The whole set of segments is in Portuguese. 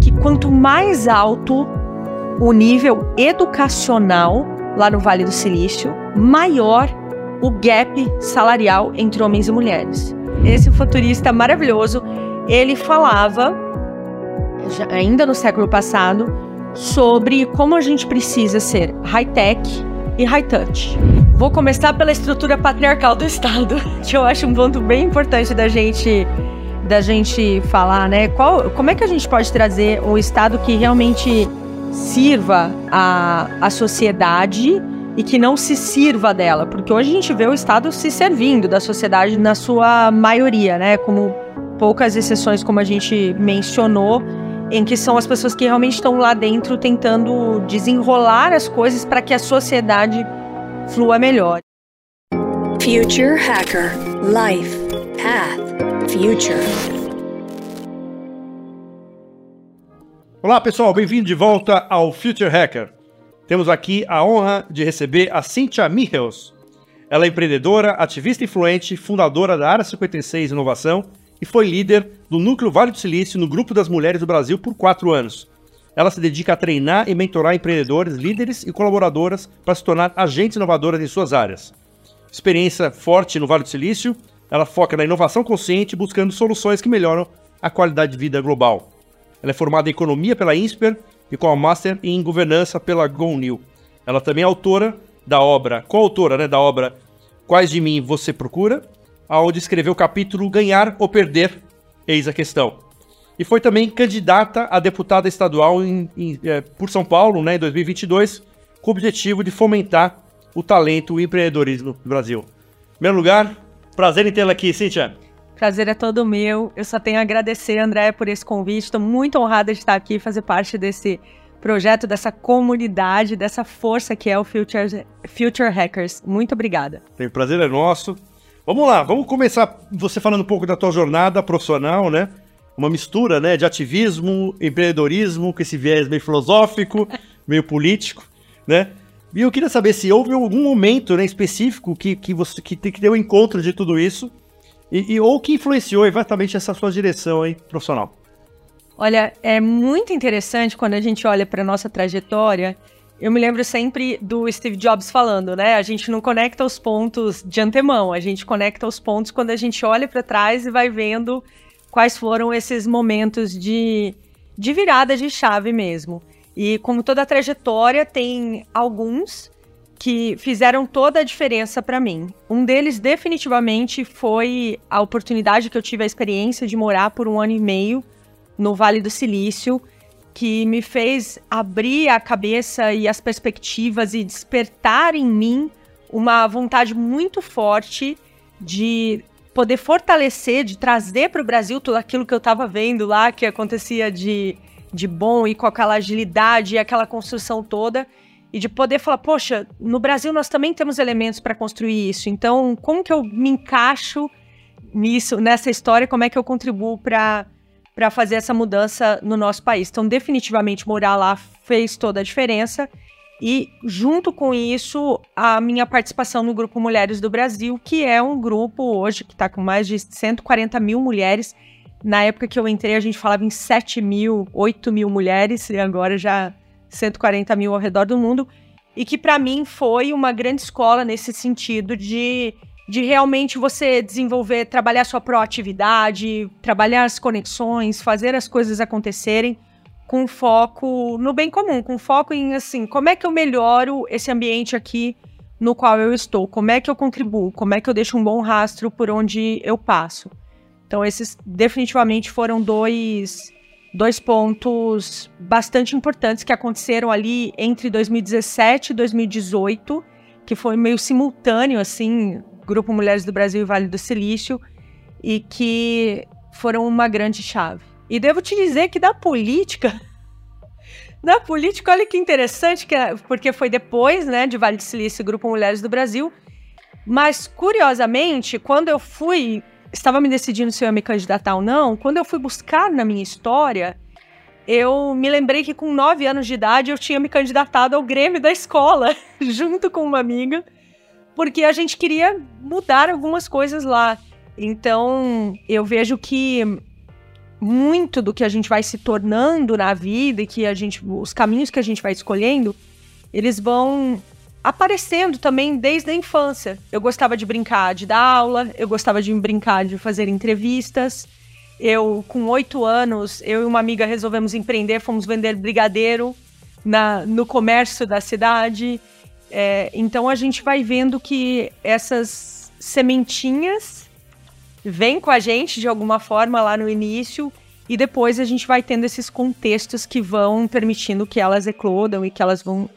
que quanto mais alto o nível educacional lá no Vale do Silício, maior o gap salarial entre homens e mulheres. Esse futurista maravilhoso, ele falava, ainda no século passado, sobre como a gente precisa ser high-tech e high-touch. Vou começar pela estrutura patriarcal do Estado, que eu acho um ponto bem importante da gente da gente falar, né? Qual, como é que a gente pode trazer um Estado que realmente sirva a, a sociedade e que não se sirva dela, porque hoje a gente vê o Estado se servindo da sociedade na sua maioria, né? Como poucas exceções, como a gente mencionou, em que são as pessoas que realmente estão lá dentro tentando desenrolar as coisas para que a sociedade flua melhor. Future Hacker Life Path Future. Olá pessoal, bem-vindo de volta ao Future Hacker. Temos aqui a honra de receber a Cynthia Michels. Ela é empreendedora, ativista influente, fundadora da Área 56 Inovação e foi líder do Núcleo Vale do Silício no Grupo das Mulheres do Brasil por quatro anos. Ela se dedica a treinar e mentorar empreendedores, líderes e colaboradoras para se tornar agentes inovadoras em suas áreas. Experiência forte no Vale do Silício, ela foca na inovação consciente, buscando soluções que melhoram a qualidade de vida global. Ela é formada em economia pela INSPER e com a Master em governança pela GONIL. Ela também é autora da obra, coautora né, da obra Quais de mim você procura aonde escreveu o capítulo Ganhar ou Perder, eis a questão. E foi também candidata a deputada estadual em, em, é, por São Paulo né, em 2022, com o objetivo de fomentar o talento e o empreendedorismo no Brasil. Em primeiro lugar, prazer em tê-la aqui, Cíntia. Prazer é todo meu. Eu só tenho a agradecer, André, por esse convite. Estou muito honrada de estar aqui e fazer parte desse projeto, dessa comunidade, dessa força que é o Future, Future Hackers. Muito obrigada. O prazer é nosso. Vamos lá, vamos começar você falando um pouco da tua jornada profissional, né? Uma mistura, né, de ativismo, empreendedorismo, com esse viés meio filosófico, meio político, né? E eu queria saber se houve algum momento né, específico que, que você que, que deu encontro de tudo isso e, e, ou que influenciou exatamente essa sua direção aí, profissional. Olha, é muito interessante quando a gente olha para nossa trajetória eu me lembro sempre do Steve Jobs falando, né? A gente não conecta os pontos de antemão, a gente conecta os pontos quando a gente olha para trás e vai vendo quais foram esses momentos de, de virada de chave mesmo. E como toda trajetória, tem alguns que fizeram toda a diferença para mim. Um deles, definitivamente, foi a oportunidade que eu tive a experiência de morar por um ano e meio no Vale do Silício que me fez abrir a cabeça e as perspectivas e despertar em mim uma vontade muito forte de poder fortalecer, de trazer para o Brasil tudo aquilo que eu estava vendo lá, que acontecia de, de bom e com aquela agilidade e aquela construção toda, e de poder falar, poxa, no Brasil nós também temos elementos para construir isso, então como que eu me encaixo nisso, nessa história, como é que eu contribuo para para fazer essa mudança no nosso país. Então, definitivamente, morar lá fez toda a diferença. E, junto com isso, a minha participação no Grupo Mulheres do Brasil, que é um grupo hoje que está com mais de 140 mil mulheres. Na época que eu entrei, a gente falava em 7 mil, 8 mil mulheres, e agora já 140 mil ao redor do mundo. E que, para mim, foi uma grande escola nesse sentido de de realmente você desenvolver, trabalhar sua proatividade, trabalhar as conexões, fazer as coisas acontecerem com foco no bem comum, com foco em assim, como é que eu melhoro esse ambiente aqui no qual eu estou, como é que eu contribuo, como é que eu deixo um bom rastro por onde eu passo. Então esses definitivamente foram dois dois pontos bastante importantes que aconteceram ali entre 2017 e 2018, que foi meio simultâneo assim, Grupo Mulheres do Brasil e Vale do Silício, e que foram uma grande chave. E devo te dizer que da política, da política, olha que interessante, que, é, porque foi depois, né, de Vale do Silício e Grupo Mulheres do Brasil, mas curiosamente, quando eu fui, estava me decidindo se eu ia me candidatar ou não, quando eu fui buscar na minha história, eu me lembrei que com nove anos de idade eu tinha me candidatado ao Grêmio da escola, junto com uma amiga porque a gente queria mudar algumas coisas lá. Então, eu vejo que muito do que a gente vai se tornando na vida e que a gente, os caminhos que a gente vai escolhendo, eles vão aparecendo também desde a infância. Eu gostava de brincar de dar aula, eu gostava de brincar de fazer entrevistas. Eu, com oito anos, eu e uma amiga resolvemos empreender, fomos vender brigadeiro na, no comércio da cidade. É, então a gente vai vendo que essas sementinhas vêm com a gente de alguma forma lá no início e depois a gente vai tendo esses contextos que vão permitindo que elas eclodam e que elas vão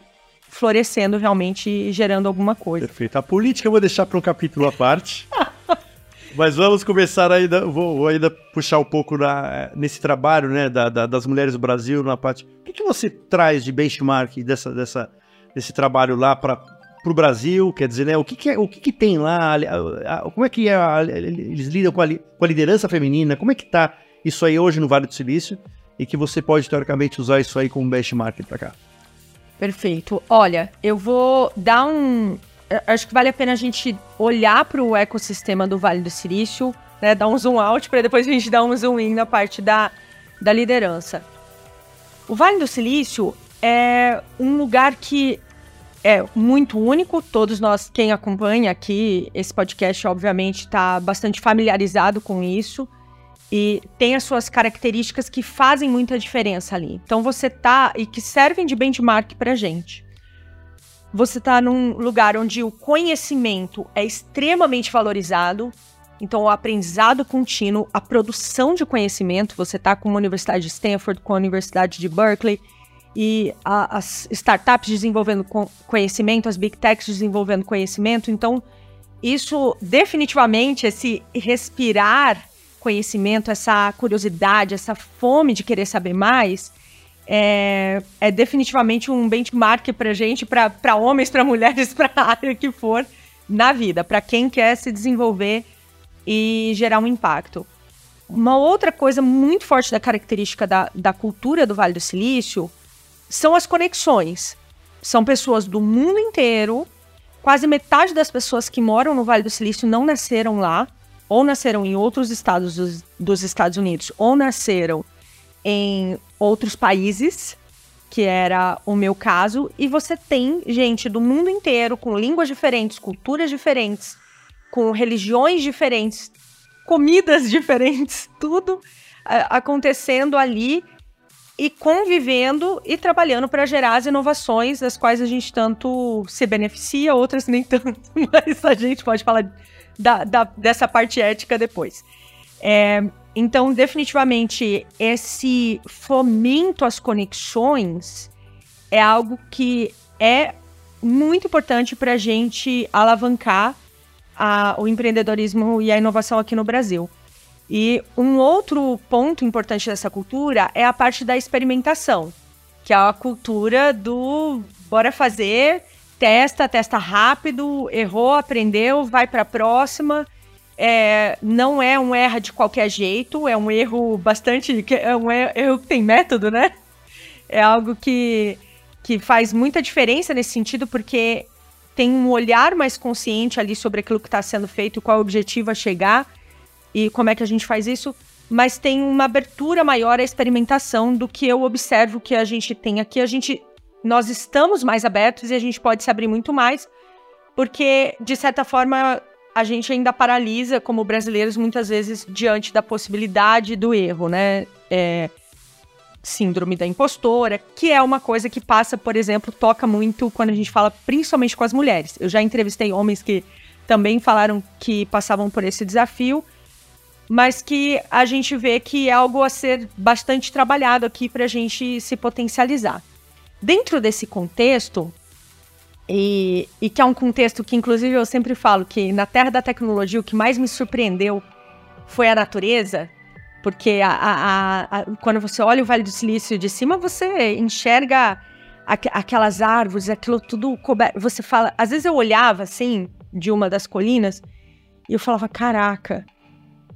florescendo realmente e gerando alguma coisa. Perfeito. A política eu vou deixar para um capítulo à parte. Mas vamos começar ainda, vou, vou, ainda puxar um pouco na, nesse trabalho né, da, da, das mulheres do Brasil, na parte. O que, que você traz de benchmark dessa, dessa, desse trabalho lá para o Brasil? Quer dizer, né, o, que, que, é, o que, que tem lá? A, a, como é que é a, eles lidam com a, com a liderança feminina? Como é que está isso aí hoje no Vale do Silício? E que você pode, teoricamente, usar isso aí como benchmark para cá. Perfeito. Olha, eu vou dar um. Acho que vale a pena a gente olhar para o ecossistema do Vale do Silício, né? Dar um zoom out para depois a gente dar um zoom in na parte da, da liderança. O Vale do Silício é um lugar que é muito único. Todos nós, quem acompanha aqui esse podcast, obviamente, está bastante familiarizado com isso e tem as suas características que fazem muita diferença ali. Então você tá e que servem de benchmark pra gente. Você tá num lugar onde o conhecimento é extremamente valorizado, então o aprendizado contínuo, a produção de conhecimento, você tá com a Universidade de Stanford, com a Universidade de Berkeley e a, as startups desenvolvendo conhecimento, as big techs desenvolvendo conhecimento, então isso definitivamente esse respirar conhecimento, essa curiosidade, essa fome de querer saber mais, é, é definitivamente um benchmark para gente, para homens, para mulheres, para a área que for na vida, para quem quer se desenvolver e gerar um impacto. Uma outra coisa muito forte da característica da, da cultura do Vale do Silício são as conexões. São pessoas do mundo inteiro, quase metade das pessoas que moram no Vale do Silício não nasceram lá, ou nasceram em outros estados dos, dos Estados Unidos, ou nasceram em outros países, que era o meu caso, e você tem gente do mundo inteiro com línguas diferentes, culturas diferentes, com religiões diferentes, comidas diferentes, tudo uh, acontecendo ali e convivendo e trabalhando para gerar as inovações das quais a gente tanto se beneficia, outras nem tanto, mas a gente pode falar da, da, dessa parte ética depois. É, então, definitivamente, esse fomento às conexões é algo que é muito importante para a gente alavancar a, o empreendedorismo e a inovação aqui no Brasil. E um outro ponto importante dessa cultura é a parte da experimentação, que é a cultura do bora fazer testa, testa rápido, errou, aprendeu, vai para a próxima. É, não é um erro de qualquer jeito, é um erro bastante. É um erro que tem método, né? É algo que, que faz muita diferença nesse sentido, porque tem um olhar mais consciente ali sobre aquilo que está sendo feito, qual o objetivo a chegar e como é que a gente faz isso, mas tem uma abertura maior à experimentação do que eu observo que a gente tem aqui. A gente nós estamos mais abertos e a gente pode se abrir muito mais, porque, de certa forma, a gente ainda paralisa, como brasileiros, muitas vezes, diante da possibilidade do erro, né? É, síndrome da impostora, que é uma coisa que passa, por exemplo, toca muito quando a gente fala principalmente com as mulheres. Eu já entrevistei homens que também falaram que passavam por esse desafio, mas que a gente vê que é algo a ser bastante trabalhado aqui para a gente se potencializar. Dentro desse contexto, e, e, que é um contexto que, inclusive, eu sempre falo que na Terra da Tecnologia o que mais me surpreendeu foi a natureza, porque a, a, a, quando você olha o Vale do Silício de cima, você enxerga aquelas árvores, aquilo tudo coberto. Você fala, às vezes eu olhava assim de uma das colinas e eu falava, caraca,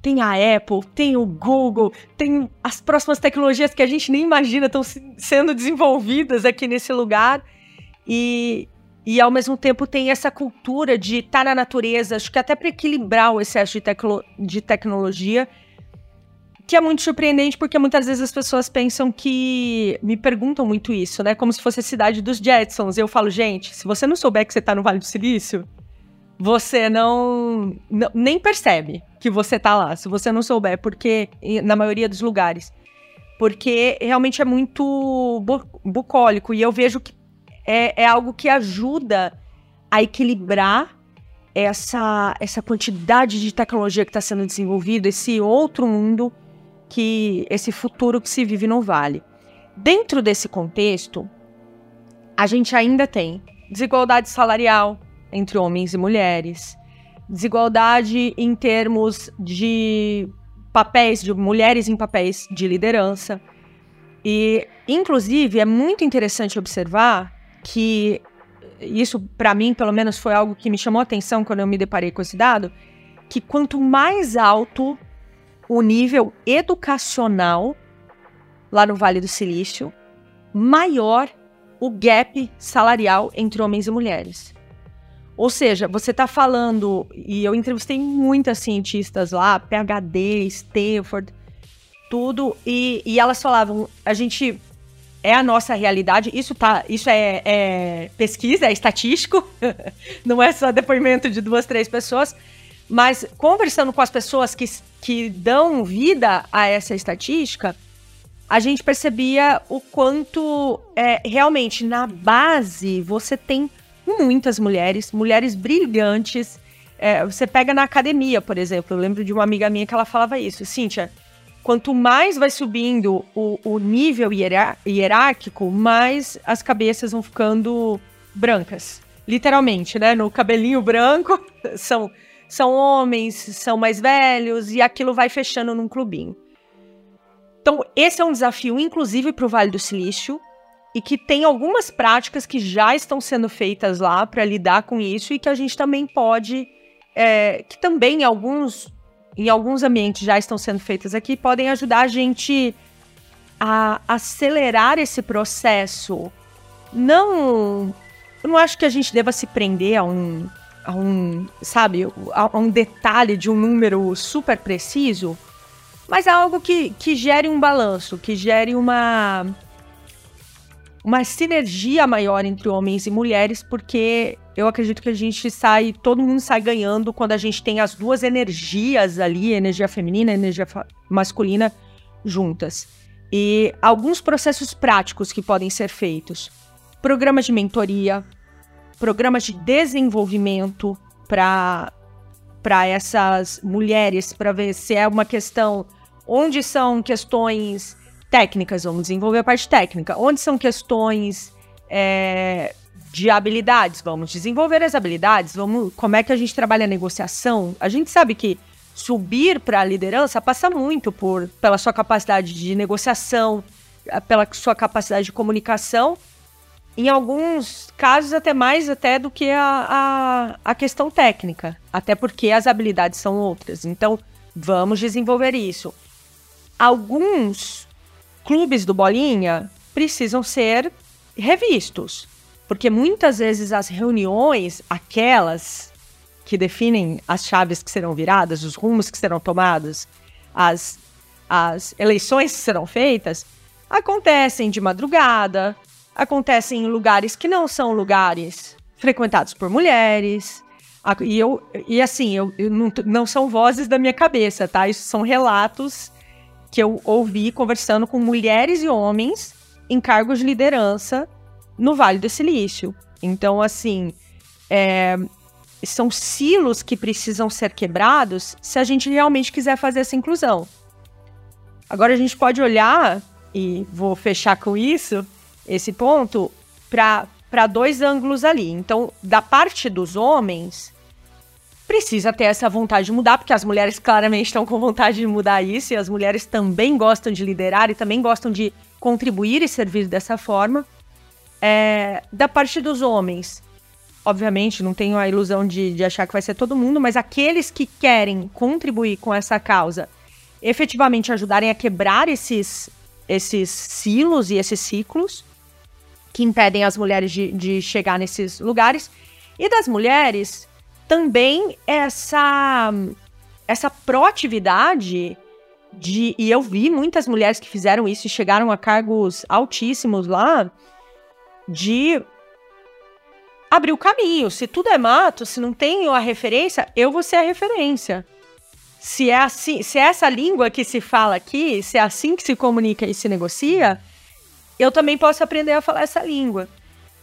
tem a Apple, tem o Google, tem as próximas tecnologias que a gente nem imagina estão sendo desenvolvidas aqui nesse lugar. E, e ao mesmo tempo tem essa cultura de estar tá na natureza, acho que até para equilibrar o excesso de, tecno, de tecnologia, que é muito surpreendente porque muitas vezes as pessoas pensam que. Me perguntam muito isso, né? Como se fosse a cidade dos Jetsons. Eu falo, gente, se você não souber que você tá no Vale do Silício, você não, não, nem percebe que você tá lá, se você não souber, porque na maioria dos lugares. Porque realmente é muito bu bucólico e eu vejo que é, é algo que ajuda a equilibrar essa, essa quantidade de tecnologia que está sendo desenvolvida, esse outro mundo que esse futuro que se vive no Vale. Dentro desse contexto, a gente ainda tem desigualdade salarial, entre homens e mulheres, desigualdade em termos de papéis, de mulheres em papéis de liderança. E, inclusive, é muito interessante observar que isso, para mim, pelo menos, foi algo que me chamou a atenção quando eu me deparei com esse dado, que quanto mais alto o nível educacional lá no Vale do Silício, maior o gap salarial entre homens e mulheres. Ou seja, você está falando, e eu entrevistei muitas cientistas lá, PhD, Stanford, tudo, e, e elas falavam, a gente é a nossa realidade, isso tá, isso é, é pesquisa, é estatístico, não é só depoimento de duas, três pessoas, mas conversando com as pessoas que, que dão vida a essa estatística, a gente percebia o quanto é, realmente na base você tem muitas mulheres, mulheres brilhantes. É, você pega na academia, por exemplo. Eu lembro de uma amiga minha que ela falava isso. Cíntia, quanto mais vai subindo o, o nível hierárquico, mais as cabeças vão ficando brancas. Literalmente, né? No cabelinho branco, são, são homens, são mais velhos, e aquilo vai fechando num clubinho. Então, esse é um desafio, inclusive, para o Vale do Silício, e que tem algumas práticas que já estão sendo feitas lá para lidar com isso e que a gente também pode, é, que também alguns, em alguns ambientes já estão sendo feitas aqui, podem ajudar a gente a acelerar esse processo. Não, eu não acho que a gente deva se prender a um, a um, sabe, a, um detalhe de um número super preciso, mas é algo que, que gere um balanço, que gere uma uma sinergia maior entre homens e mulheres, porque eu acredito que a gente sai, todo mundo sai ganhando quando a gente tem as duas energias ali, energia feminina e energia masculina juntas. E alguns processos práticos que podem ser feitos: programas de mentoria, programas de desenvolvimento para para essas mulheres, para ver se é uma questão onde são questões técnicas, vamos desenvolver a parte técnica. Onde são questões é, de habilidades, vamos desenvolver as habilidades, vamos, como é que a gente trabalha a negociação. A gente sabe que subir para a liderança passa muito por pela sua capacidade de negociação, pela sua capacidade de comunicação, em alguns casos até mais até do que a, a, a questão técnica, até porque as habilidades são outras. Então, vamos desenvolver isso. Alguns clubes do Bolinha precisam ser revistos. Porque muitas vezes as reuniões, aquelas que definem as chaves que serão viradas, os rumos que serão tomados, as, as eleições que serão feitas, acontecem de madrugada, acontecem em lugares que não são lugares frequentados por mulheres. E, eu, e assim, eu, eu não, não são vozes da minha cabeça, tá? Isso são relatos que eu ouvi conversando com mulheres e homens em cargos de liderança no Vale do Silício. Então, assim, é, são silos que precisam ser quebrados se a gente realmente quiser fazer essa inclusão. Agora a gente pode olhar, e vou fechar com isso, esse ponto, para dois ângulos ali. Então, da parte dos homens, precisa ter essa vontade de mudar, porque as mulheres claramente estão com vontade de mudar isso, e as mulheres também gostam de liderar e também gostam de contribuir e servir dessa forma. É, da parte dos homens, obviamente, não tenho a ilusão de, de achar que vai ser todo mundo, mas aqueles que querem contribuir com essa causa, efetivamente ajudarem a quebrar esses, esses silos e esses ciclos que impedem as mulheres de, de chegar nesses lugares. E das mulheres, também essa essa proatividade de. E eu vi muitas mulheres que fizeram isso e chegaram a cargos altíssimos lá, de abrir o caminho. Se tudo é mato, se não tem a referência, eu vou ser a referência. Se é assim, se é essa língua que se fala aqui, se é assim que se comunica e se negocia, eu também posso aprender a falar essa língua.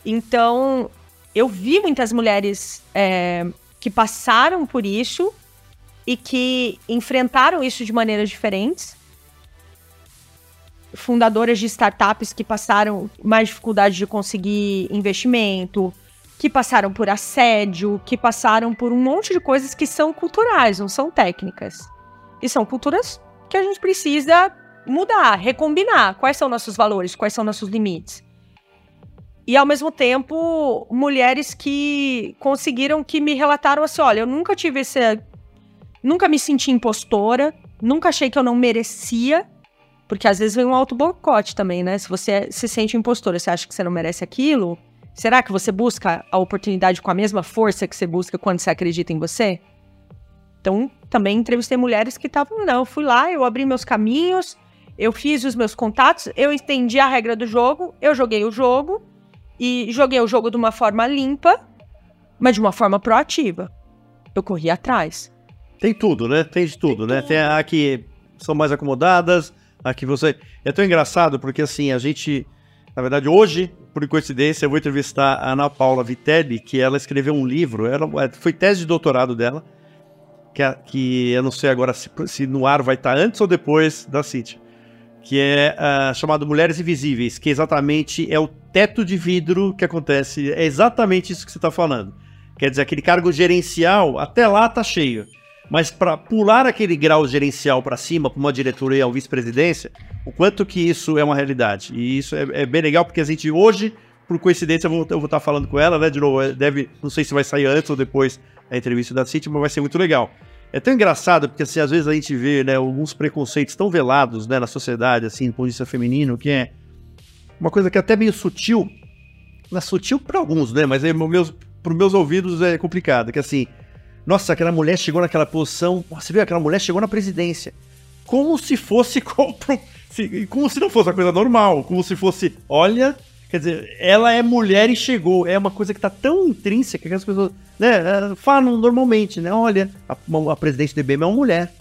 Então, eu vi muitas mulheres é, que passaram por isso e que enfrentaram isso de maneiras diferentes. Fundadoras de startups que passaram mais dificuldade de conseguir investimento, que passaram por assédio, que passaram por um monte de coisas que são culturais, não são técnicas. E são culturas que a gente precisa mudar, recombinar. Quais são nossos valores, quais são nossos limites. E ao mesmo tempo, mulheres que conseguiram que me relataram assim: olha, eu nunca tive esse Nunca me senti impostora, nunca achei que eu não merecia, porque às vezes vem um auto boicote também, né? Se você se sente impostora, você acha que você não merece aquilo, será que você busca a oportunidade com a mesma força que você busca quando você acredita em você? Então, também entrevistei mulheres que estavam, não, eu fui lá, eu abri meus caminhos, eu fiz os meus contatos, eu entendi a regra do jogo, eu joguei o jogo e joguei o jogo de uma forma limpa, mas de uma forma proativa. Eu corri atrás. Tem tudo, né? Tem de tudo, Tem né? Tudo. Tem a que são mais acomodadas, a que você. É tão engraçado porque assim, a gente. Na verdade, hoje, por coincidência, eu vou entrevistar a Ana Paula Vitelli, que ela escreveu um livro, ela, é, foi tese de doutorado dela, que, é, que eu não sei agora se, se no ar vai estar antes ou depois da City, que é uh, chamado Mulheres Invisíveis, que exatamente é o teto de vidro que acontece, é exatamente isso que você está falando. Quer dizer, aquele cargo gerencial, até lá tá cheio. Mas para pular aquele grau gerencial para cima, para uma diretoria ou vice-presidência, o quanto que isso é uma realidade. E isso é, é, bem legal, porque a gente hoje, por coincidência, eu vou, estar falando com ela, né? De novo, é, deve, não sei se vai sair antes ou depois a entrevista da City, mas vai ser muito legal. É tão engraçado, porque assim, às vezes a gente vê né, alguns preconceitos tão velados né, na sociedade, assim, do ponto de vista feminino, que é uma coisa que é até meio sutil. Não é sutil para alguns, né? Mas é, meus, para meus ouvidos é complicado, que assim nossa, aquela mulher chegou naquela posição. Você viu? Aquela mulher chegou na presidência. Como se fosse. Como se não fosse uma coisa normal. Como se fosse. Olha. Quer dizer, ela é mulher e chegou. É uma coisa que tá tão intrínseca que as pessoas né, é, falam normalmente, né? Olha, a, a presidente do IBM é uma mulher.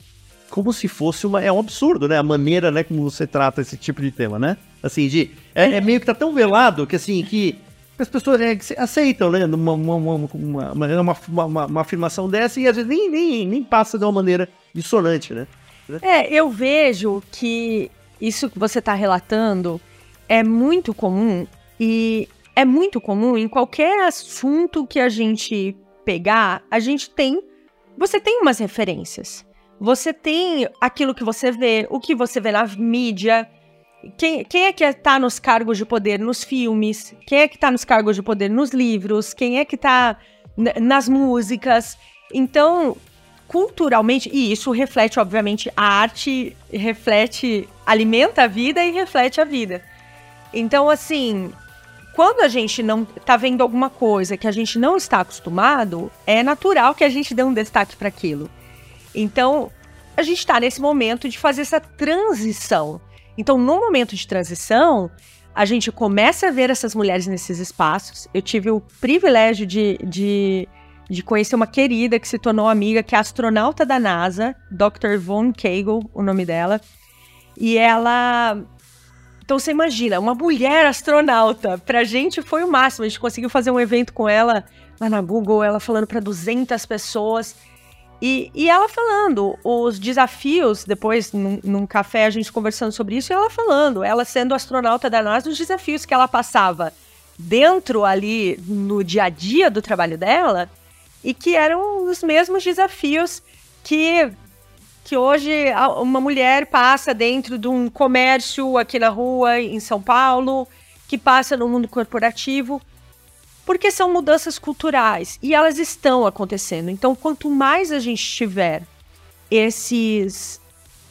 Como se fosse uma. É um absurdo, né? A maneira, né, como você trata esse tipo de tema, né? Assim, de. É, é meio que tá tão velado que assim, que as pessoas é, aceitam, né? Uma, uma, uma, uma, uma, afirmação dessa e às vezes nem, nem, nem passa de uma maneira dissonante, né? É, eu vejo que isso que você está relatando é muito comum e é muito comum em qualquer assunto que a gente pegar, a gente tem. Você tem umas referências. Você tem aquilo que você vê, o que você vê na mídia, quem, quem é que está nos cargos de poder nos filmes? Quem é que está nos cargos de poder nos livros? Quem é que está nas músicas? Então, culturalmente, e isso reflete, obviamente, a arte reflete, alimenta a vida e reflete a vida. Então, assim, quando a gente não está vendo alguma coisa que a gente não está acostumado, é natural que a gente dê um destaque para aquilo. Então, a gente está nesse momento de fazer essa transição então, no momento de transição, a gente começa a ver essas mulheres nesses espaços. Eu tive o privilégio de, de, de conhecer uma querida que se tornou amiga, que é astronauta da NASA, Dr. Von Kegel, o nome dela. E ela. Então você imagina, uma mulher astronauta. Pra gente foi o máximo. A gente conseguiu fazer um evento com ela lá na Google, ela falando para 200 pessoas. E, e ela falando os desafios, depois num, num, café a gente conversando sobre isso, e ela falando, ela sendo astronauta da NASA, os desafios que ela passava dentro ali no dia a dia do trabalho dela, e que eram os mesmos desafios que, que hoje uma mulher passa dentro de um comércio aqui na rua, em São Paulo, que passa no mundo corporativo porque são mudanças culturais e elas estão acontecendo. Então, quanto mais a gente tiver esses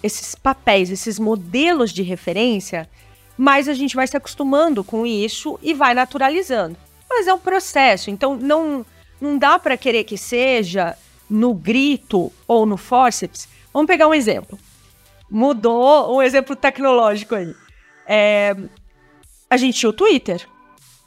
esses papéis, esses modelos de referência, mais a gente vai se acostumando com isso e vai naturalizando. Mas é um processo, então não não dá para querer que seja no grito ou no forceps. Vamos pegar um exemplo. mudou um exemplo tecnológico aí. É, a gente tinha o Twitter.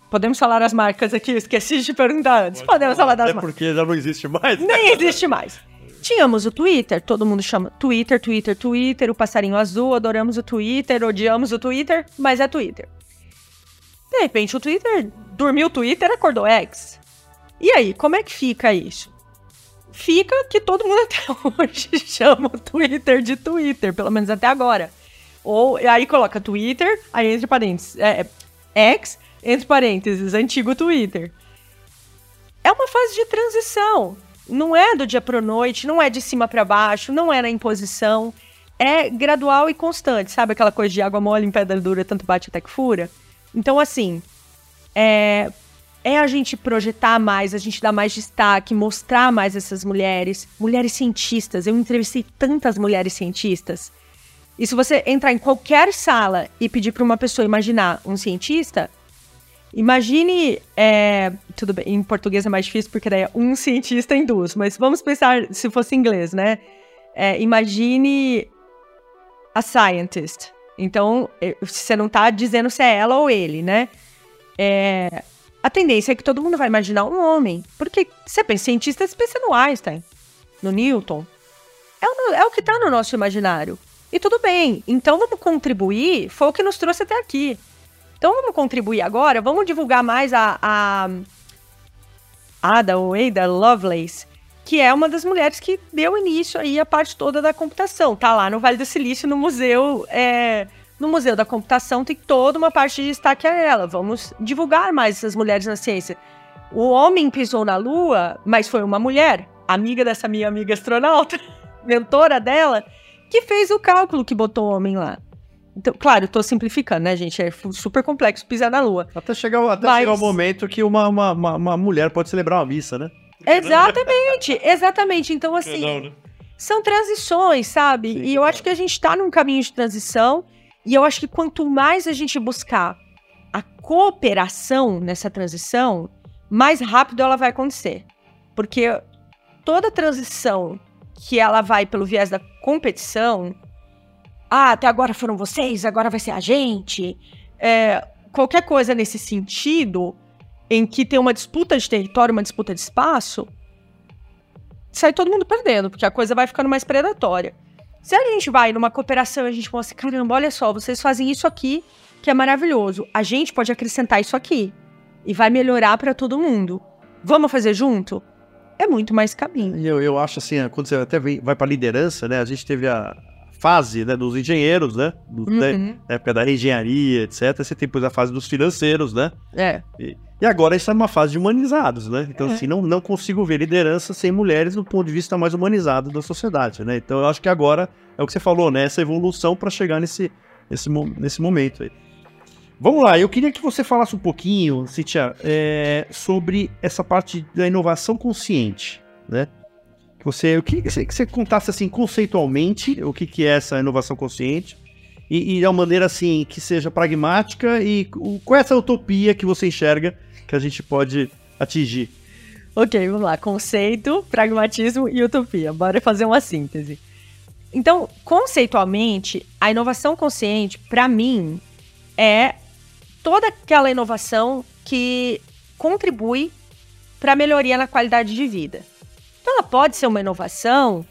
Podemos falar as marcas aqui? Eu esqueci de perguntar antes. Podemos falar das Até marcas. porque já não existe mais. Nem existe mais. Tínhamos o Twitter, todo mundo chama Twitter, Twitter, Twitter, o passarinho azul, adoramos o Twitter, odiamos o Twitter, mas é Twitter. De repente o Twitter, dormiu o Twitter, acordou X. E aí, como é que fica isso? Fica que todo mundo até hoje chama o Twitter de Twitter, pelo menos até agora. Ou aí coloca Twitter, aí entre parênteses, é, é, X, entre parênteses, antigo Twitter. É uma fase de transição. Não é do dia para noite, não é de cima para baixo, não é na imposição. É gradual e constante, sabe aquela coisa de água mole em pedra dura, tanto bate até que fura? Então, assim, é, é a gente projetar mais, a gente dar mais destaque, mostrar mais essas mulheres, mulheres cientistas. Eu entrevistei tantas mulheres cientistas. E se você entrar em qualquer sala e pedir para uma pessoa imaginar um cientista, imagine. é, tudo bem, em português é mais difícil porque daí é um cientista em duas, mas vamos pensar se fosse inglês, né? É, imagine a scientist. Então, você não tá dizendo se é ela ou ele, né? É, a tendência é que todo mundo vai imaginar um homem. Porque você pensa cientista, você pensa no Einstein, no Newton. É o, é o que tá no nosso imaginário. E tudo bem. Então vamos contribuir. Foi o que nos trouxe até aqui. Então vamos contribuir agora. Vamos divulgar mais a, a Ada ou Ada Lovelace, que é uma das mulheres que deu início aí à parte toda da computação. Tá lá no Vale do Silício, no museu, é, no Museu da Computação tem toda uma parte de destaque a ela. Vamos divulgar mais essas mulheres na ciência. O homem pisou na Lua, mas foi uma mulher, amiga dessa minha amiga astronauta, mentora dela, que fez o cálculo que botou o homem lá. Então, claro, eu tô simplificando, né, gente? É super complexo pisar na Lua. Até chegar, até Mas- chegar o momento que uma, uma, uma, uma mulher pode celebrar uma missa, né? Exatamente, exatamente. Então, assim, né? são transições, sabe? Sim, e eu acho que a gente tá num caminho de transição. E eu acho que quanto mais a gente buscar a cooperação nessa transição, mais rápido ela vai acontecer. Porque toda transição que ela vai pelo viés da competição, ah, até agora foram vocês, agora vai ser a gente. é, qualquer coisa nesse sentido, em que tem uma disputa de território, uma disputa de espaço, sai todo mundo perdendo, porque a coisa vai ficando mais predatória. Se a gente vai numa cooperação e a gente mostra, caramba, olha só, vocês fazem isso aqui, que é maravilhoso. A gente pode acrescentar isso aqui e vai melhorar para todo mundo. Vamos fazer junto? É muito mais caminho. Eu, eu acho assim, quando você até vai pra liderança, né? A gente teve a fase né, dos engenheiros, né? Do- né, Uhum. Na época da engenharia, etc. Você tem depois a fase dos financeiros, né? É. E agora está numa fase de humanizados, né? Então, É. assim, não, não consigo ver liderança sem mulheres no ponto de vista mais humanizado da sociedade, né? Então, eu acho que agora é o que você falou, né? Essa evolução para chegar nesse, nesse, nesse momento aí. Vamos lá, eu queria que você falasse um pouquinho, Cintia, é, sobre essa parte da inovação consciente, né? Você, queria que você, que você contasse, assim, conceitualmente o que, que é essa inovação consciente e, e de uma maneira, assim, que seja pragmática e o- qual é essa utopia que você enxerga que a gente pode atingir. Ok, vamos lá. Conceito, pragmatismo e utopia. Bora fazer uma síntese. Então, conceitualmente, a inovação consciente, para mim, é toda aquela inovação que contribui para a melhoria na qualidade de vida. Então, ela pode ser uma inovação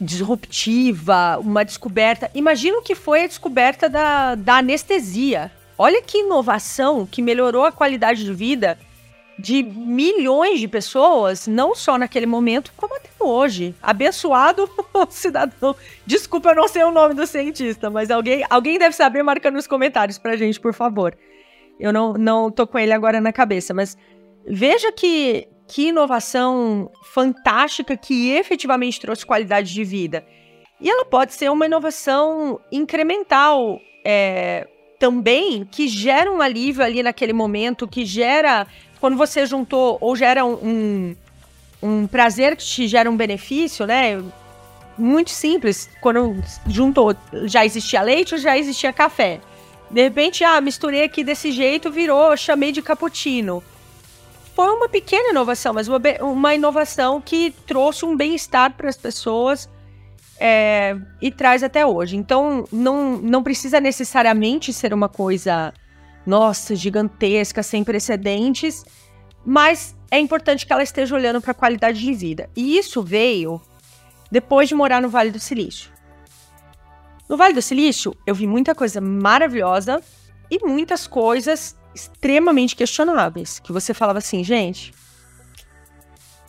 disruptiva, uma descoberta. Imagina o que foi a descoberta da, da anestesia. Olha que inovação que melhorou a qualidade de vida de milhões de pessoas, não só naquele momento, como até hoje. Abençoado cidadão. Desculpa, eu não sei o nome do cientista, mas alguém, alguém deve saber, marca nos comentários pra gente, por favor. Eu não, não tô com ele agora na cabeça, mas veja que, que inovação fantástica que efetivamente trouxe qualidade de vida. E ela pode ser uma inovação incremental é, também, que gera um alívio ali naquele momento, que gera quando você juntou, ou gera um, um, um prazer que te gera um benefício, né? Muito simples. Quando juntou, já existia leite ou já existia café. De repente, ah, misturei aqui desse jeito, virou, chamei de cappuccino. Foi uma pequena inovação, mas uma, uma inovação que trouxe um bem-estar para as pessoas é, e traz até hoje. Então, não, não precisa necessariamente ser uma coisa, nossa, gigantesca, sem precedentes, mas é importante que ela esteja olhando para a qualidade de vida. E isso veio depois de morar no Vale do Silício. No Vale do Silício, eu vi muita coisa maravilhosa e muitas coisas extremamente questionáveis. Que você falava assim, gente,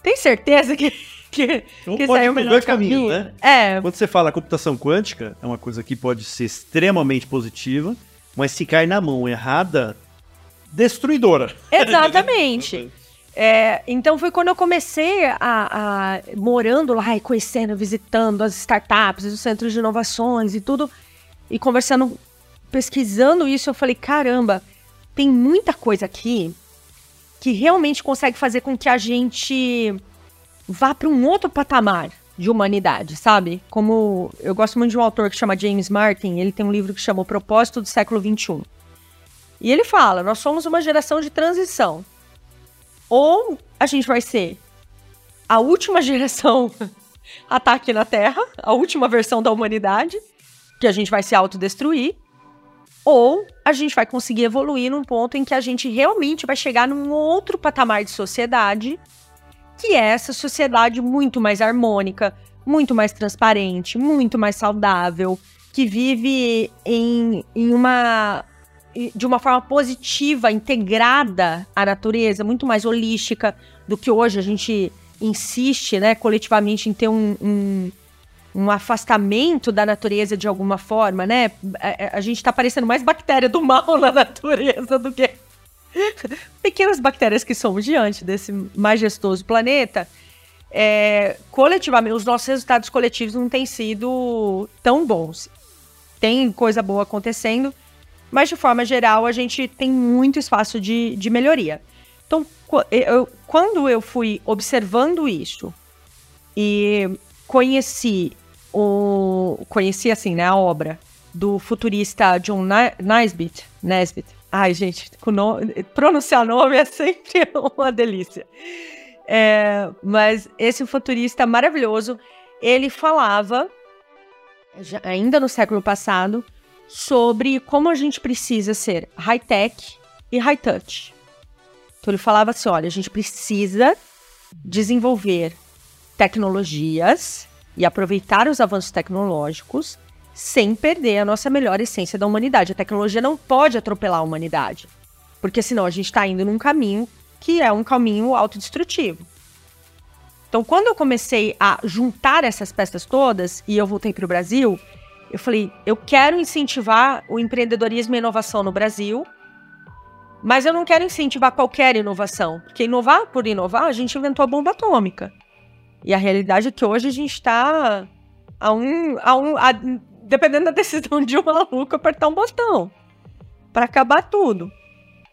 tem certeza que que, Então que pode por melhor dois caminho. caminhos, né? É, Quando você fala computação quântica, é uma coisa que pode ser extremamente positiva, mas se cair na mão errada, destruidora. exatamente. É, então foi quando eu comecei a, a- morando lá e conhecendo, visitando as startups, os centros de inovações e tudo, e conversando, pesquisando isso, eu falei, caramba, tem muita coisa aqui que realmente consegue fazer com que a gente vá para um outro patamar de humanidade, sabe? Como eu gosto muito de um autor que chama James Martin, ele tem um livro que chama O Propósito do Século XXI. E ele fala: nós somos uma geração de transição. Ou a gente vai ser a última geração ataque na Terra, a última versão da humanidade, que a gente vai se autodestruir, ou a gente vai conseguir evoluir num ponto em que a gente realmente vai chegar num outro patamar de sociedade, que é essa sociedade muito mais harmônica, muito mais transparente, muito mais saudável, que vive em, em uma de uma forma positiva, integrada à natureza, muito mais holística do que hoje a gente insiste, né, coletivamente em ter um, um, um afastamento da natureza de alguma forma, né? A, a gente tá parecendo mais bactéria do mal na natureza do que pequenas bactérias que somos diante desse majestoso planeta. É, coletivamente, os nossos resultados coletivos não têm sido tão bons. Tem coisa boa acontecendo, mas de forma geral a gente tem muito espaço de, de melhoria. Então, eu- quando eu fui observando isso e conheci o conheci assim, né, a obra do futurista John Naisbitt, Nesbitt. Ai, gente, com no- pronunciar nome é sempre uma delícia. É, mas esse futurista maravilhoso, ele falava já- ainda no século passado sobre como a gente precisa ser high-tech e high-touch. Então ele falava assim, olha, a gente precisa desenvolver tecnologias e aproveitar os avanços tecnológicos sem perder a nossa melhor essência da humanidade. A tecnologia não pode atropelar a humanidade, porque senão a gente está indo num caminho que é um caminho autodestrutivo. Então, quando eu comecei a juntar essas peças todas e eu voltei para o Brasil, eu falei, eu quero incentivar o empreendedorismo e a inovação no Brasil, mas eu não quero incentivar qualquer inovação, porque inovar por inovar, a gente inventou a bomba atômica. E a realidade é que hoje a gente está a um, a um a- dependendo da decisão de um maluco, apertar um botão para acabar tudo.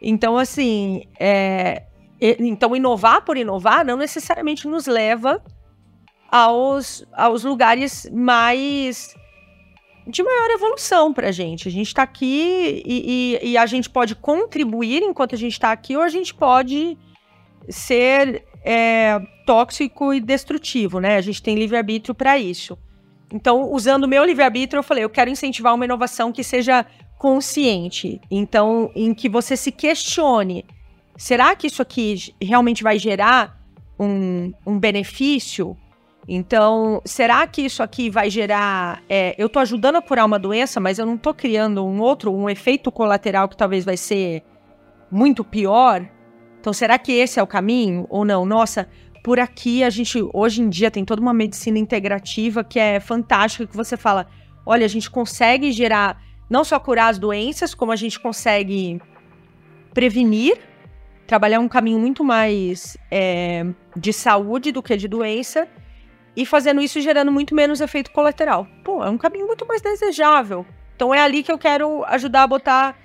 Então, assim, é, então inovar por inovar não necessariamente nos leva aos, aos lugares mais de maior evolução para a gente. A gente está aqui e, e- e a gente pode contribuir enquanto a gente está aqui, ou a gente pode ser é, tóxico e destrutivo, né? A gente tem livre-arbítrio para isso. Então, usando o meu livre-arbítrio, eu falei, eu quero incentivar uma inovação que seja consciente. Então, em que você se questione, será que isso aqui realmente vai gerar um, um benefício? Então, será que isso aqui vai gerar. é, eu tô ajudando a curar uma doença, mas eu não tô criando um outro, um efeito colateral que talvez vai ser muito pior? Então, será que esse é o caminho ou não? Nossa, por aqui a gente, hoje em dia, tem toda uma medicina integrativa que é fantástica, que você fala: olha, a gente consegue gerar, não só curar as doenças, como a gente consegue prevenir, trabalhar um caminho muito mais é, de saúde do que de doença e fazendo isso gerando muito menos efeito colateral. Pô, é um caminho muito mais desejável. Então é ali que eu quero ajudar a botar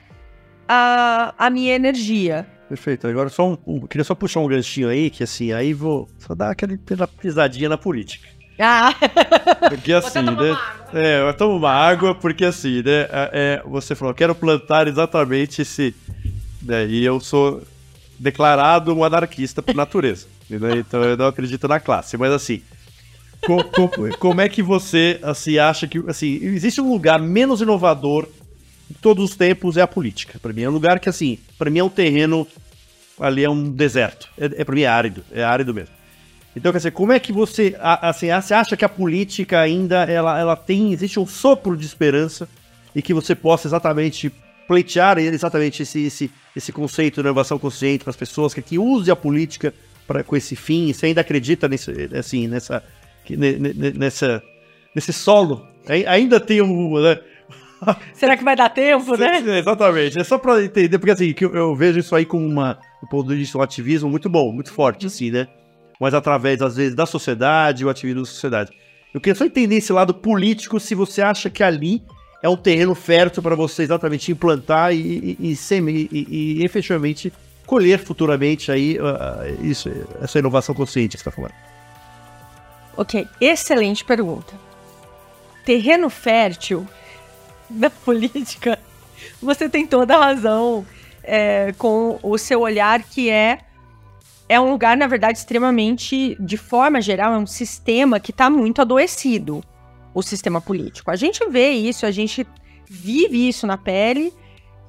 a, a minha energia. Perfeito. Agora só um, um- queria só puxar um ganchinho aí, que assim, aí vou só dar aquela pisadinha na política. Ah, Porque assim, né? É, eu tomo uma água, porque assim, né? é, é, você falou, quero plantar exatamente esse. Né, e eu sou declarado um anarquista por natureza. né, Então eu não acredito na classe. Mas assim, co- co- como é que você assim, acha que assim, existe um lugar menos inovador de todos os tempos é a política. Para mim é um lugar que assim, para mim é um terreno ali é um deserto. É, é para mim é árido, é árido mesmo. Então, quer dizer, como é que você, assim, você acha que a política ainda, ela, ela tem, existe um sopro de esperança e que você possa exatamente pleitear exatamente esse, esse, esse conceito de inovação consciente para as pessoas, que, que use a política pra, com esse fim, você ainda acredita nesse, assim, nessa, nessa, nesse solo? Ai- Ainda tem um... Né? Será que vai dar tempo, né? Exatamente, é só pra entender, porque assim, eu, eu vejo isso aí como uma, um ponto de vista, um ativismo muito bom, muito forte, assim, né? Mas através, às vezes, da sociedade, o ativismo da sociedade. Eu queria só entender esse lado político, se você acha que ali é um terreno fértil para você exatamente implantar e, e, e, e- e- efetivamente colher futuramente aí ah, isso, essa inovação consciente que você está falando. Ok, excelente pergunta. Terreno fértil da política, você tem toda a razão é, com o seu olhar, que é é um lugar, na verdade, extremamente, de forma geral, é um sistema que está muito adoecido, o sistema político. A gente vê isso, a gente vive isso na pele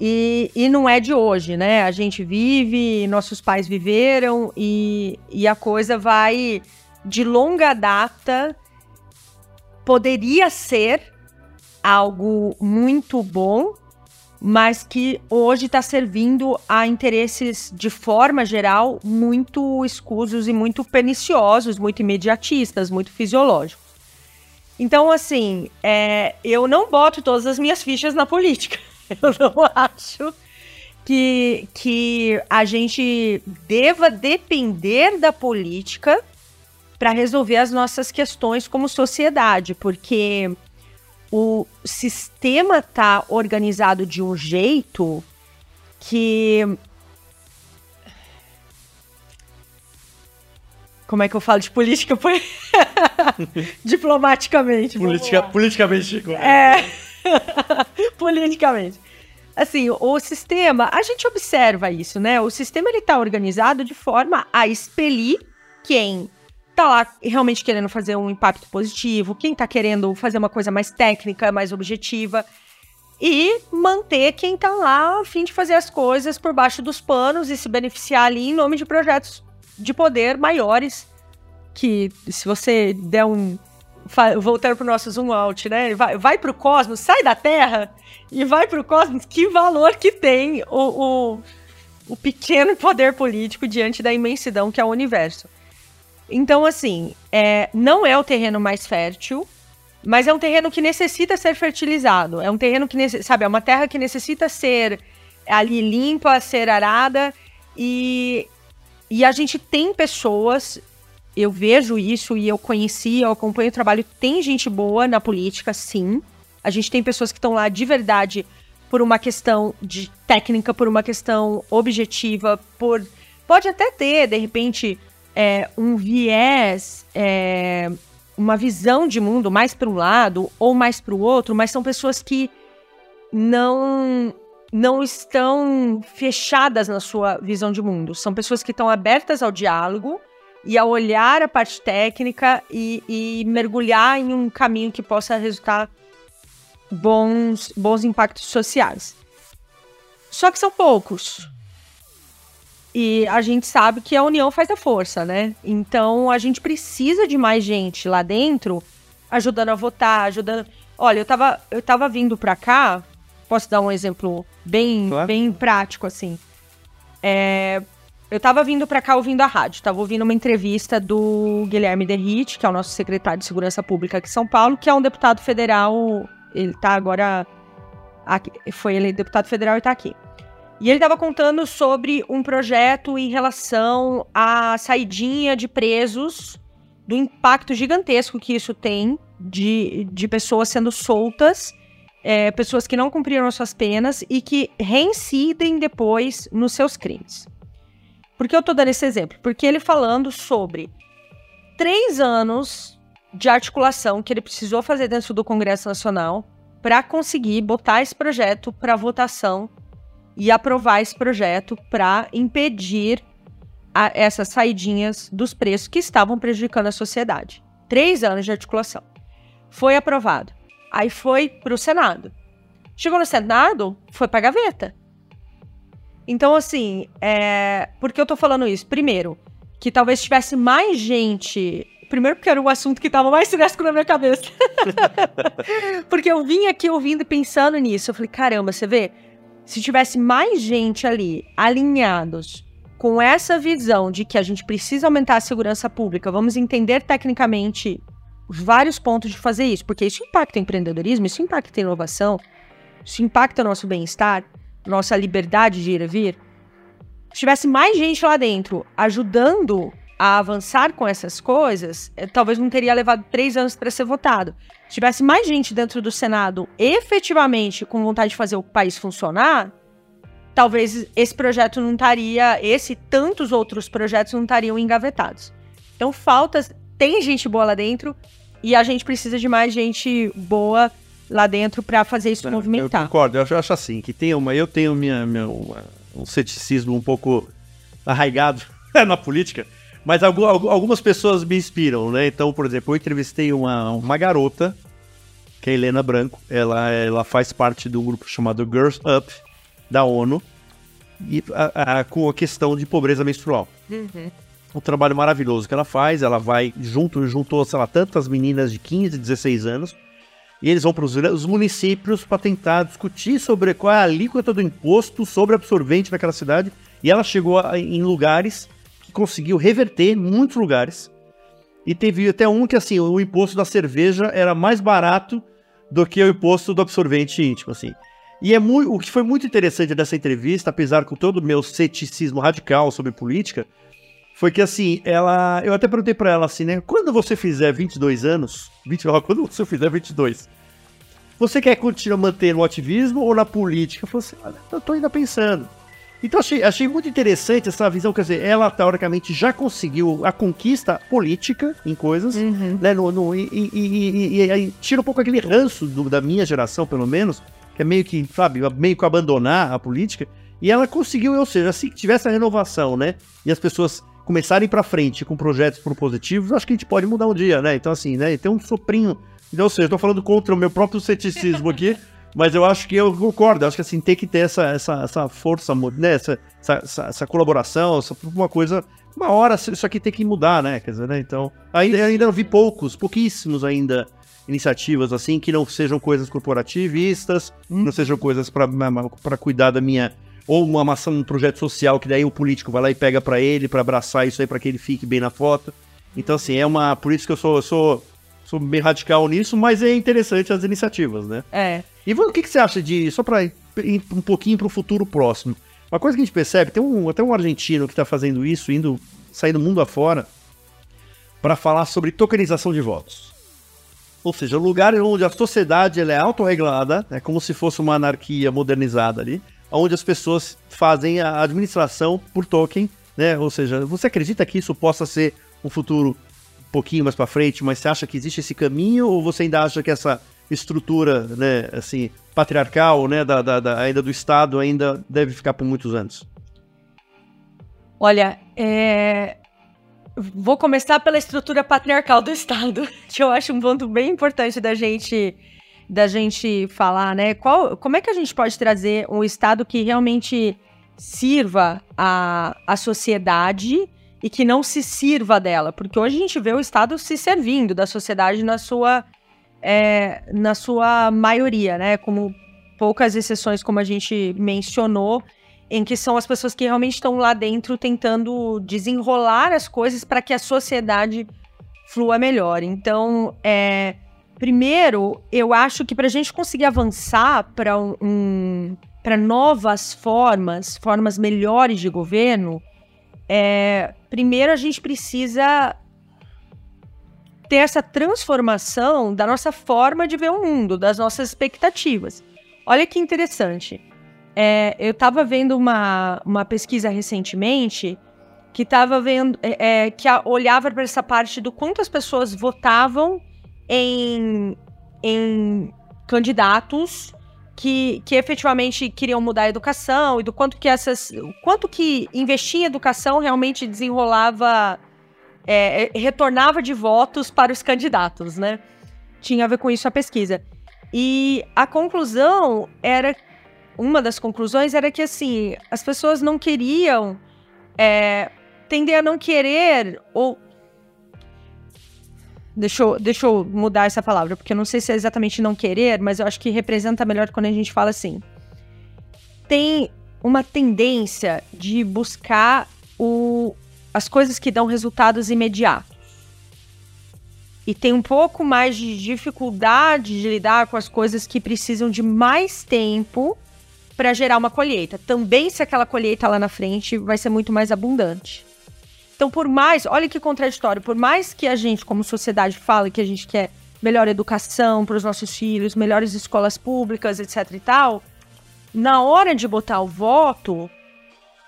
e, e não é de hoje, né? A gente vive, nossos pais viveram e, e a coisa vai de longa data poderia ser algo muito bom, mas que hoje está servindo a interesses de forma geral muito escusos e muito perniciosos, muito imediatistas, muito fisiológicos. Então, assim, é, eu não boto todas as minhas fichas na política. Eu não acho que, que a gente deva depender da política para resolver as nossas questões como sociedade, porque o sistema está organizado de um jeito que. Como é que eu falo de política? Diplomaticamente. Politica, politicamente. É. Politicamente. Assim, o sistema, a gente observa isso, né? O sistema ele tá organizado de forma a expelir quem tá lá realmente querendo fazer um impacto positivo, quem tá querendo fazer uma coisa mais técnica, mais objetiva, e manter quem tá lá a fim de fazer as coisas por baixo dos panos e se beneficiar ali em nome de projetos de poder maiores, que se você der um voltando pro nosso zoom out, né? Vai, vai pro cosmos, sai da Terra e vai pro cosmos. Que valor que tem o, o, o pequeno poder político diante da imensidão que é o universo. Então, assim, é, não é o terreno mais fértil, mas é um terreno que necessita ser fertilizado. É um terreno que, sabe, é uma terra que necessita ser ali limpa, ser arada e, e a gente tem pessoas eu vejo isso e eu conheci, eu acompanho o trabalho. Tem gente boa na política, sim. A gente tem pessoas que estão lá de verdade por uma questão de técnica, por uma questão objetiva, por. Pode até ter, de repente, é, um viés, é, uma visão de mundo mais para um lado ou mais para o outro, mas são pessoas que não não estão fechadas na sua visão de mundo. São pessoas que estão abertas ao diálogo e a olhar a parte técnica e, e mergulhar em um caminho que possa resultar bons, bons impactos sociais. Só que são poucos. E a gente sabe que a união faz a força, né? Então a gente precisa de mais gente lá dentro ajudando a votar, ajudando. Olha, eu tava, eu tava vindo pra cá, posso dar um exemplo bem, Claro. bem prático, assim. É, eu tava vindo pra cá ouvindo a rádio, tava ouvindo uma entrevista do Guilherme Derrite, que é o nosso secretário de Segurança Pública aqui em São Paulo, que é um deputado federal, ele tá agora aqui, foi ele deputado federal e tá aqui. E ele tava contando sobre um projeto em relação à saidinha de presos, do impacto gigantesco que isso tem de, de pessoas sendo soltas, é, pessoas que não cumpriram as suas penas e que reincidem depois nos seus crimes. Por que eu tô dando esse exemplo? Porque ele falando sobre três anos de articulação que ele precisou fazer dentro do Congresso Nacional para conseguir botar esse projeto para votação e aprovar esse projeto para impedir a- essas saidinhas dos preços que estavam prejudicando a sociedade. Três anos de articulação. Foi aprovado. Aí foi para o Senado. Chegou no Senado, foi para gaveta. Então, assim, é... por que eu tô falando isso? Primeiro, que talvez tivesse mais gente. Primeiro, porque era o assunto que tava mais fresco na minha cabeça. porque eu vim aqui ouvindo e pensando nisso. Eu falei, caramba, você vê? Se tivesse mais gente ali alinhados com essa visão de que a gente precisa aumentar a segurança pública, vamos entender tecnicamente os vários pontos de fazer isso, porque isso impacta o empreendedorismo, isso impacta a inovação, isso impacta o nosso bem-estar, nossa liberdade de ir e vir. Se tivesse mais gente lá dentro ajudando a avançar com essas coisas, eh, talvez não teria levado três anos para ser votado. Se tivesse mais gente dentro do Senado efetivamente com vontade de fazer o país funcionar, talvez esse projeto não estaria, esse e tantos outros projetos não estariam engavetados. Então falta, tem gente boa lá dentro e a gente precisa de mais gente boa lá dentro para fazer isso movimentar. Eu concordo, eu acho assim, que tem uma, eu tenho minha, minha um ceticismo um pouco arraigado na política, mas algumas pessoas me inspiram, né? Então, por exemplo, eu entrevistei uma, uma garota, que é a Helena Branco, ela, ela faz parte do grupo chamado Girls Up, da ONU, e a, a, com a questão de pobreza menstrual. Uhum. Um trabalho maravilhoso que ela faz, ela vai junto, juntou, sei lá, tantas meninas de 15, 16 anos, e eles vão para os municípios para tentar discutir sobre qual é a alíquota do imposto sobre absorvente naquela cidade. E ela chegou a, em lugares conseguiu reverter muitos lugares. E teve até um que, assim, o imposto da cerveja era mais barato do que o imposto do absorvente íntimo, assim. E é muito, o que foi muito interessante dessa entrevista, apesar com todo o meu ceticismo radical sobre política, foi que, assim, ela... Eu até perguntei para ela, assim, né? Quando você fizer 22 anos... 20, ó, quando você fizer 22... Você quer continuar mantendo o ativismo ou na política? Eu falei assim, olha, eu tô ainda pensando. Então achei, achei muito interessante essa visão, quer dizer, ela teoricamente já conseguiu a conquista política em coisas, uhum. né? No, no, e, e, e, e, tira um pouco aquele ranço do, da minha geração, pelo menos, que é meio que, sabe, meio que abandonar a política. E ela conseguiu, ou seja, se tivesse a renovação, né? E as pessoas começarem para frente com projetos propositivos, acho que a gente pode mudar um dia, né? Então, assim, né? Tem um soprinho. Então, ou seja, tô falando contra o meu próprio ceticismo aqui. Mas eu acho que eu concordo, eu acho que assim, tem que ter essa, essa, essa força, né? Essa, essa, essa colaboração, essa, uma coisa. Uma hora isso aqui tem que mudar, né? Quer dizer, né? Então. Ainda, ainda vi poucos, pouquíssimos ainda iniciativas assim que não sejam coisas corporativistas, hum. não sejam coisas para cuidar da minha ou uma maçã, um projeto social que daí o político vai lá e pega para ele para abraçar isso aí para que ele fique bem na foto. Então assim, é uma por isso que eu sou eu sou sou bem radical nisso, mas é interessante as iniciativas, né? É. E o que, que você acha de. Só para ir um pouquinho para o futuro próximo. Uma coisa que a gente percebe, tem um, até um argentino que está fazendo isso, indo saindo mundo afora, para falar sobre tokenização de votos. Ou seja, o lugar onde a sociedade ela é autorregulada, é como se fosse uma anarquia modernizada ali, onde as pessoas fazem a administração por token, né? Ou seja, você acredita que isso possa ser um futuro pouquinho mais para frente, mas você acha que existe esse caminho ou você ainda acha que essa estrutura, né, assim, patriarcal, né, da, da, da, ainda do Estado, ainda deve ficar por muitos anos? Olha, é... vou começar pela estrutura patriarcal do Estado, que eu acho um ponto bem importante da gente da gente falar, né? Qual, como é que a gente pode trazer um Estado que realmente sirva a, a sociedade e que não se sirva dela? Porque hoje a gente vê o Estado se servindo da sociedade na sua é, na sua maioria, né? Como poucas exceções, como a gente mencionou, em que são as pessoas que realmente estão lá dentro tentando desenrolar as coisas para que a sociedade flua melhor. Então, é, primeiro, eu acho que para a gente conseguir avançar para um, um para novas formas, formas melhores de governo, é, primeiro a gente precisa ter essa transformação da nossa forma de ver o mundo, das nossas expectativas. Olha que interessante. É, eu estava vendo uma, uma pesquisa recentemente que estava vendo é, é, que olhava para essa parte do quanto as pessoas votavam em, em candidatos que, que efetivamente queriam mudar a educação e do quanto que essas quanto que investir em educação realmente desenrolava é, retornava de votos para os candidatos, né? Tinha a ver com isso a pesquisa. E a conclusão era. Uma das conclusões era que, assim, as pessoas não queriam. É, tender a não querer ou. Deixa eu, deixa eu mudar essa palavra, porque eu não sei se é exatamente não querer, mas eu acho que representa melhor quando a gente fala assim. Tem uma tendência de buscar o, as coisas que dão resultados imediatos. E tem um pouco mais de dificuldade de lidar com as coisas que precisam de mais tempo para gerar uma colheita. Também se aquela colheita lá na frente vai ser muito mais abundante. Então, por mais, olha que contraditório, por mais que a gente, como sociedade, fale que a gente quer melhor educação para os nossos filhos, melhores escolas públicas, etc e tal, na hora de botar o voto,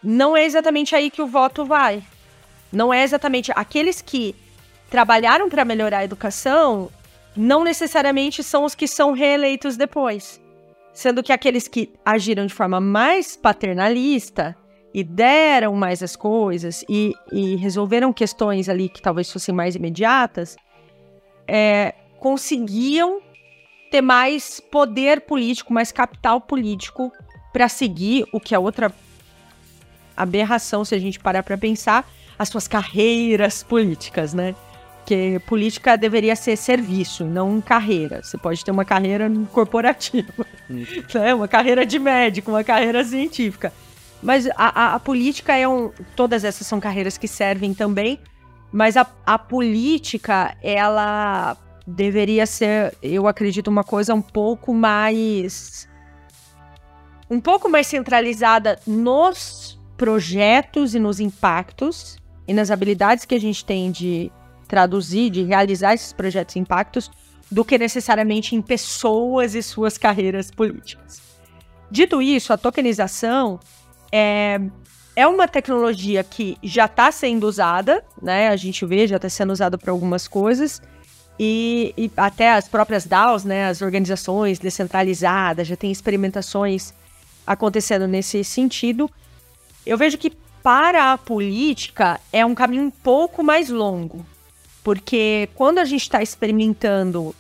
não é exatamente aí que o voto vai. Não é exatamente aqueles que trabalharam para melhorar a educação, não necessariamente são os que são reeleitos depois. Sendo que aqueles que agiram de forma mais paternalista e deram mais as coisas e, e resolveram questões ali que talvez fossem mais imediatas, é, conseguiam ter mais poder político, mais capital político para seguir o que é outra aberração se a gente parar para pensar as suas carreiras políticas, né? Porque política deveria ser serviço, não carreira. Você pode ter uma carreira corporativa, hum. né? uma carreira de médico, uma carreira científica. Mas a, a, a, política é um. Todas essas são carreiras que servem também, mas a, a política, ela deveria ser, eu acredito, uma coisa um pouco mais. Um pouco mais centralizada nos projetos e nos impactos e nas habilidades que a gente tem de traduzir, de realizar esses projetos e impactos, do que necessariamente em pessoas e suas carreiras políticas. Dito isso, a tokenização é, é uma tecnologia que já está sendo usada, né? A gente vê, já está sendo usada para algumas coisas. E, e, até as próprias DAOs, né, as organizações descentralizadas, já tem experimentações acontecendo nesse sentido. Eu vejo que para a política é um caminho um pouco mais longo, porque quando a gente está experimentando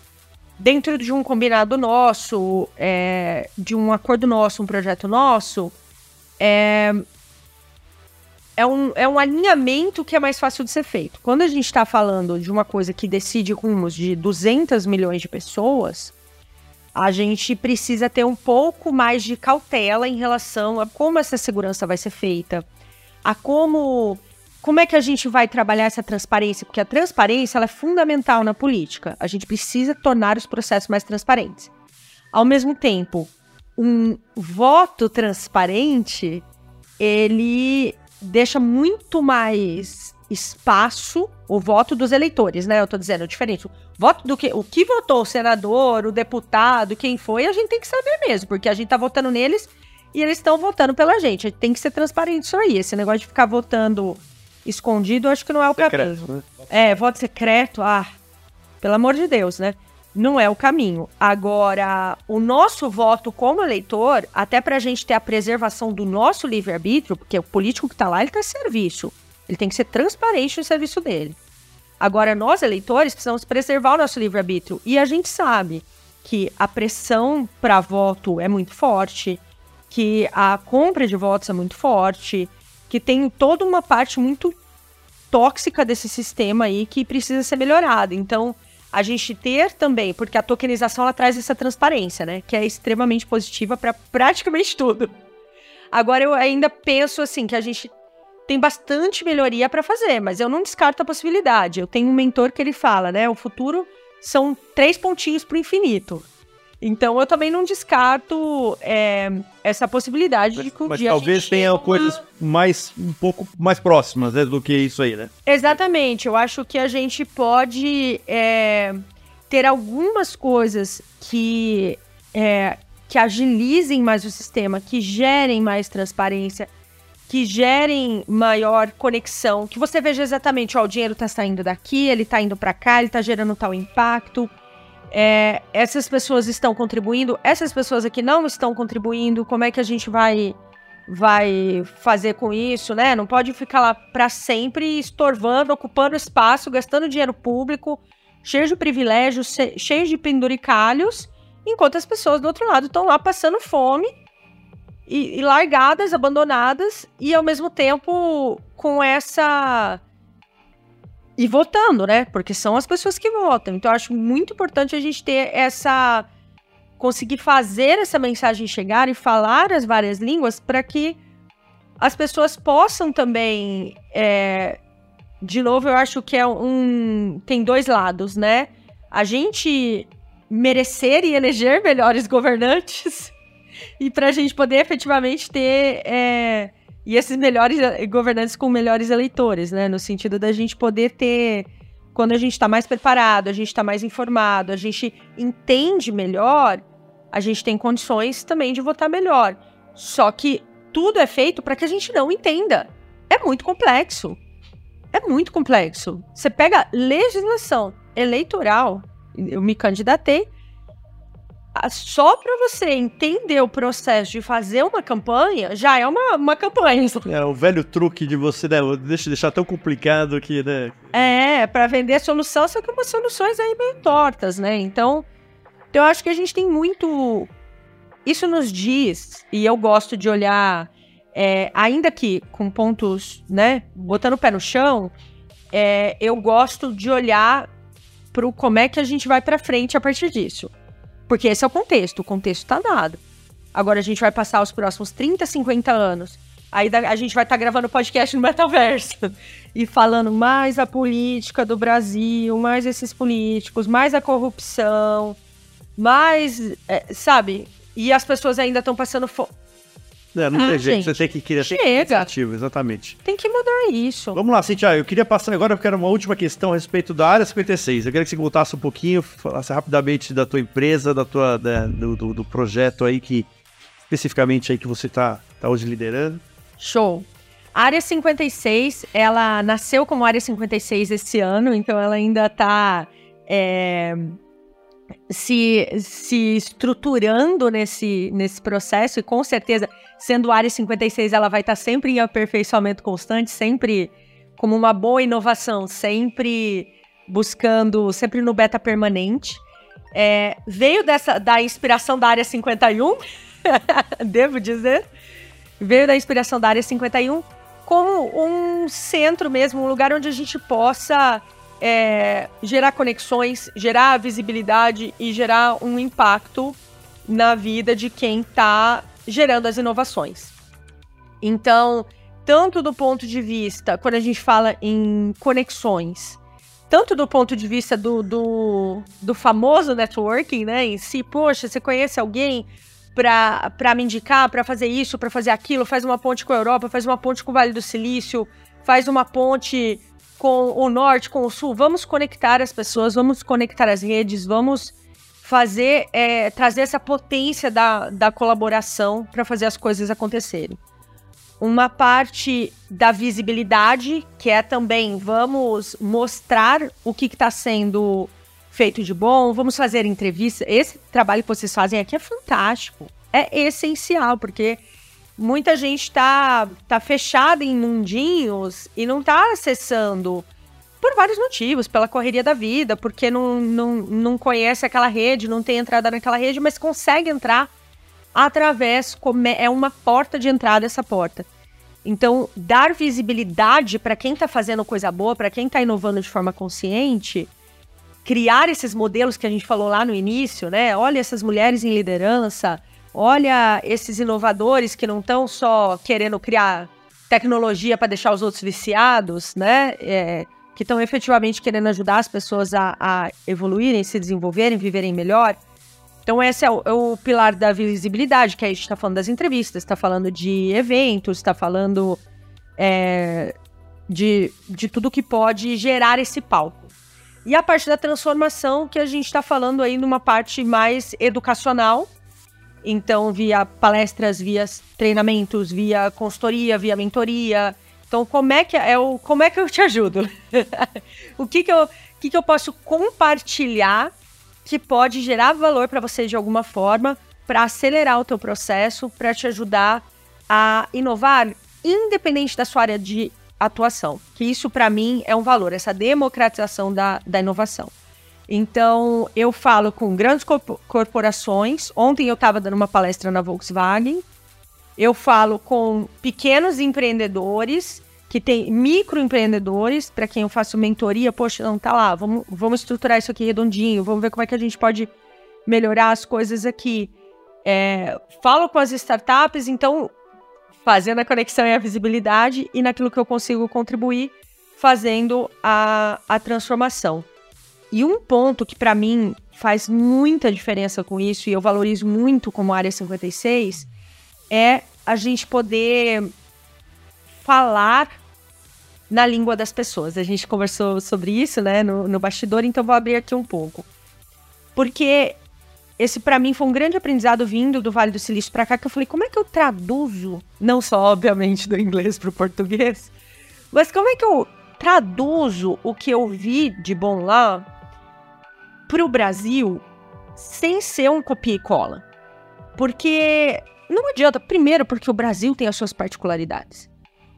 dentro de um combinado nosso, é, de um acordo nosso, um projeto nosso, é, é, um, é um alinhamento que é mais fácil de ser feito. Quando a gente está falando de uma coisa que decide rumos de 200 milhões de pessoas, a gente precisa ter um pouco mais de cautela em relação a como essa segurança vai ser feita, a como como é que a gente vai trabalhar essa transparência, porque a transparência é fundamental na política. A gente precisa tornar os processos mais transparentes. Ao mesmo tempo, um voto transparente, ele deixa muito mais espaço o voto dos eleitores, né? Eu tô dizendo diferente. O voto do que o que votou o senador, o deputado, quem foi, a gente tem que saber mesmo, porque a gente tá votando neles e eles estão votando pela gente. Tem que ser transparente isso aí. Esse negócio de ficar votando escondido, acho que não é o caminho. Né? É, voto secreto, ah, pelo amor de Deus, né? Não é o caminho. Agora, o nosso voto como eleitor, até para a gente ter a preservação do nosso livre-arbítrio, porque o político que está lá, ele está serviço. Ele tem que ser transparente no serviço dele. Agora, nós, eleitores, precisamos preservar o nosso livre-arbítrio. E a gente sabe que a pressão para voto é muito forte, que a compra de votos é muito forte, que tem toda uma parte muito tóxica desse sistema aí que precisa ser melhorada. Então, a gente ter também, porque a tokenização ela traz essa transparência, né, que é extremamente positiva para praticamente tudo. Agora eu ainda penso assim que a gente tem bastante melhoria para fazer, mas eu não descarto a possibilidade. Eu tenho um mentor que ele fala, né, o futuro são três pontinhos para o infinito. Então eu também não descarto é, essa possibilidade de que um Mas dia talvez tenha uma... coisas mais um pouco mais próximas né, do que isso aí, né? Exatamente. Eu acho que a gente pode é, ter algumas coisas que é, que agilizem mais o sistema, que gerem mais transparência, que gerem maior conexão, que você veja exatamente, ó, o dinheiro está saindo daqui, ele está indo para cá, ele está gerando tal impacto é, essas pessoas estão contribuindo, essas pessoas aqui não estão contribuindo, como é que a gente vai vai fazer com isso, né? Não pode ficar lá para sempre estorvando, ocupando espaço, gastando dinheiro público, cheio de privilégios, cheio de penduricalhos, enquanto as pessoas do outro lado estão lá passando fome e, e largadas, abandonadas e ao mesmo tempo com essa e votando, né? Porque são as pessoas que votam. Então, acho muito importante a gente ter essa. conseguir fazer essa mensagem chegar e falar as várias línguas para que as pessoas possam também. É... De novo, eu acho que é um. tem dois lados, né? A gente merecer e eleger melhores governantes e para a gente poder efetivamente ter. É e esses melhores governantes com melhores eleitores, né? No sentido da gente poder ter. Quando a gente está mais preparado, a gente está mais informado, a gente entende melhor, a gente tem condições também de votar melhor. Só que tudo é feito para que a gente não entenda. É muito complexo. É muito complexo. Você pega legislação eleitoral, eu me candidatei, só para você entender o processo de fazer uma campanha, já é uma, uma campanha. É, o velho truque de você, né? Deixa deixar tão complicado que, né? É, para vender solução, só que umas soluções aí meio tortas, né? Então, eu acho que a gente tem muito. Isso nos diz, e eu gosto de olhar, é, ainda que com pontos, né? Botando o pé no chão, é, eu gosto de olhar para como é que a gente vai para frente a partir disso. Porque esse é o contexto, o contexto está dado. Agora a gente vai passar os próximos 30, 50 anos. Aí a gente vai estar tá gravando podcast no metaverso e falando mais a política do Brasil, mais esses políticos, mais a corrupção, mais, é, sabe? E as pessoas ainda estão passando fome. É, não ah, tem jeito, você tem que criar Chega. exatamente. Tem que mudar isso. Vamos lá, Cintia, eu queria passar agora, porque era uma última questão a respeito da área 56. Eu queria que você voltasse um pouquinho, falasse rapidamente da tua empresa, da tua, da, do, do, do, projeto aí que, especificamente aí que você está tá hoje liderando. Show. A área 56, ela nasceu como área 56 esse ano, então ela ainda está é, se, se estruturando nesse, nesse processo e com certeza, sendo área 56, ela vai estar sempre em aperfeiçoamento constante, sempre como uma boa inovação, sempre buscando, sempre no beta permanente. É, veio dessa da inspiração da área 51, devo dizer, veio da inspiração da área 51 como um centro mesmo, um lugar onde a gente possa é, gerar conexões, gerar visibilidade e gerar um impacto na vida de quem está gerando as inovações. Então, tanto do ponto de vista, quando a gente fala em conexões, tanto do ponto de vista do, do, do famoso networking, né, em si, poxa, você conhece alguém para me indicar, para fazer isso, para fazer aquilo, faz uma ponte com a Europa, faz uma ponte com o Vale do Silício, faz uma ponte com o norte, com o sul, vamos conectar as pessoas, vamos conectar as redes, vamos fazer, é, trazer essa potência da, da colaboração para fazer as coisas acontecerem. Uma parte da visibilidade, que é também vamos mostrar o que está sendo feito de bom, vamos fazer entrevistas. Esse trabalho que vocês fazem aqui é fantástico, é essencial, porque muita gente está tá fechada em mundinhos e não está acessando por vários motivos, pela correria da vida, porque não, não, não conhece aquela rede, não tem entrada naquela rede, mas consegue entrar através, é uma porta de entrada essa porta. Então, dar visibilidade para quem está fazendo coisa boa, para quem está inovando de forma consciente, criar esses modelos que a gente falou lá no início, né? Olha essas mulheres em liderança, olha esses inovadores que não estão só querendo criar tecnologia para deixar os outros viciados, né? É, que estão efetivamente querendo ajudar as pessoas a, a, evoluírem, se desenvolverem, viverem melhor. Então, esse é o, é o pilar da visibilidade, que a gente está falando das entrevistas, está falando de eventos, está falando é, de, de tudo que pode gerar esse palco. E a parte da transformação, que a gente está falando aí numa parte mais educacional, então, via palestras, via treinamentos, via consultoria, via mentoria. Então, como é que é o como é que eu te ajudo? o que que eu que que eu posso compartilhar que pode gerar valor para você de alguma forma, para acelerar o teu processo, para te ajudar a inovar independente da sua área de atuação. Que isso, para mim, é um valor, essa democratização da, da inovação. Então, eu falo com grandes corporações. Ontem eu estava dando uma palestra na Volkswagen. Eu falo com pequenos empreendedores, que tem microempreendedores, para quem eu faço mentoria. Poxa, não, tá lá, vamos, vamos estruturar isso aqui redondinho, vamos ver como é que a gente pode melhorar as coisas aqui. É, falo com as startups, então, fazendo a conexão e a visibilidade e naquilo que eu consigo contribuir, fazendo a, a transformação. E um ponto que para mim faz muita diferença com isso, e eu valorizo muito como área 56, é a gente poder falar na língua das pessoas. A gente conversou sobre isso, né, no, no bastidor, então vou abrir aqui um pouco. Porque esse para mim foi um grande aprendizado vindo do Vale do Silício para cá, que eu falei, como é que eu traduzo, não só obviamente do inglês para o português, mas como é que eu traduzo o que eu vi de bom lá para o Brasil sem ser um copia e cola. Porque não adianta, primeiro, porque o Brasil tem as suas particularidades.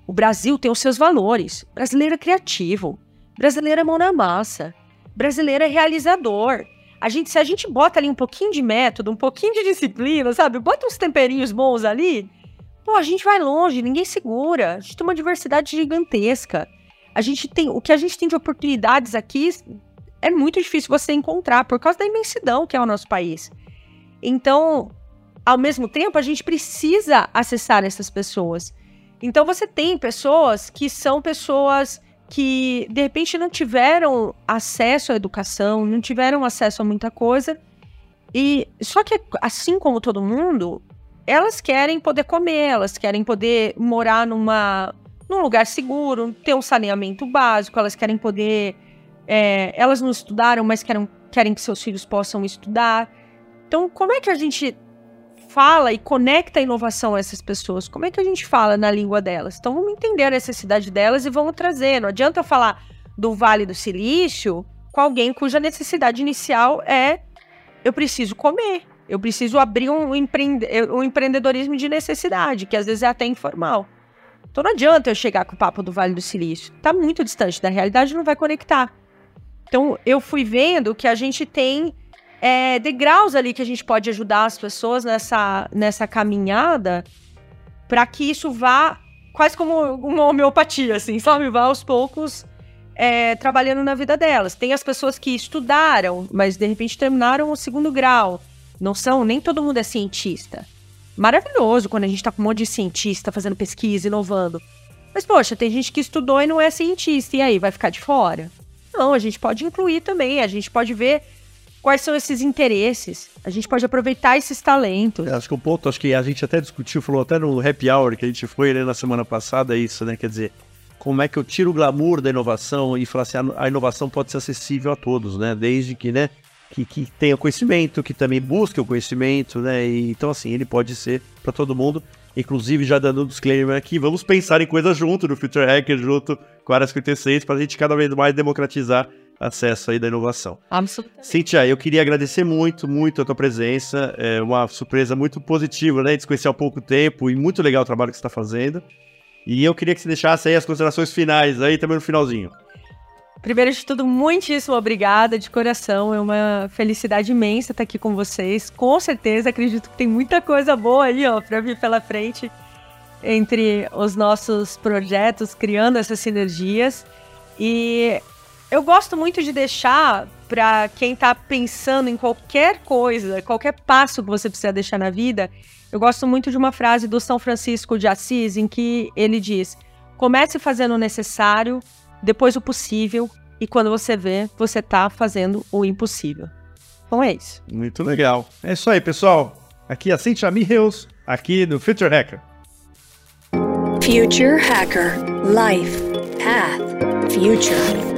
O Brasil tem os seus valores. Brasileiro é criativo. Brasileiro é mão na massa. Brasileiro é realizador. A gente, se a gente bota ali um pouquinho de método, um pouquinho de disciplina, sabe? Bota uns temperinhos bons ali, pô, a gente vai longe, ninguém segura. A gente tem uma diversidade gigantesca. A gente tem, o que a gente tem de oportunidades aqui é muito difícil você encontrar por causa da imensidão que é o nosso país. Então, ao mesmo tempo, a gente precisa acessar essas pessoas. Então, você tem pessoas que são pessoas que de repente não tiveram acesso à educação, não tiveram acesso a muita coisa. E só que assim como todo mundo, elas querem poder comer, elas querem poder morar numa num lugar seguro, ter um saneamento básico, elas querem poder é, elas não estudaram, mas querem, querem que seus filhos possam estudar. Então, como é que a gente fala e conecta a inovação a essas pessoas? Como é que a gente fala na língua delas? Então, vamos entender a necessidade delas e vamos trazer. Não adianta eu falar do Vale do Silício com alguém cuja necessidade inicial é eu preciso comer. Eu preciso abrir um, empreende um empreendedorismo de necessidade, que às vezes é até informal. Então não adianta eu chegar com o papo do Vale do Silício. Está muito distante da realidade, não vai conectar. Então, eu fui vendo que a gente tem é, degraus ali que a gente pode ajudar as pessoas nessa, nessa caminhada para que isso vá quase como uma homeopatia, assim, sabe? Vá aos poucos é, trabalhando na vida delas. Tem as pessoas que estudaram, mas de repente terminaram o segundo grau. Não são, nem todo mundo é cientista. Maravilhoso quando a gente está com um monte de cientista fazendo pesquisa, inovando. Mas, poxa, tem gente que estudou e não é cientista, e aí, vai ficar de fora? Não, a gente pode incluir também, a gente pode ver quais são esses interesses, a gente pode aproveitar esses talentos. Eu acho que o ponto, acho que a gente até discutiu, falou até no happy hour que a gente foi né, na semana passada, é isso, né? Quer dizer, como é que eu tiro o glamour da inovação e falar assim, a inovação pode ser acessível a todos, né? Desde que, né? Que, que tenha conhecimento, que também busque o conhecimento, né? E, então, assim, ele pode ser para todo mundo. Inclusive, já dando um disclaimer aqui, vamos pensar em coisas junto no Future Hacker, junto com a Área 56, para a gente cada vez mais democratizar acesso aí da inovação. Absolutamente. Cíntia, eu queria agradecer muito, muito a tua presença. É uma surpresa muito positiva, né? Te conhecer há pouco tempo e muito legal o trabalho que você está fazendo. E eu queria que você deixasse aí as considerações finais aí também no finalzinho. Primeiro de tudo, muitíssimo obrigada de coração. É uma felicidade imensa estar aqui com vocês. Com certeza, acredito que tem muita coisa boa aí, ó, para vir pela frente entre os nossos projetos, criando essas sinergias. E eu gosto muito de deixar para quem está pensando em qualquer coisa, qualquer passo que você precisa deixar na vida. Eu gosto muito de uma frase do São Francisco de Assis em que ele diz: comece fazendo o necessário depois o possível, e quando você vê, você tá fazendo o impossível. Então é isso. Muito legal. É isso aí, pessoal. Aqui é a Cintia Mihails, aqui no Future Hacker. Future Hacker Life Path Future.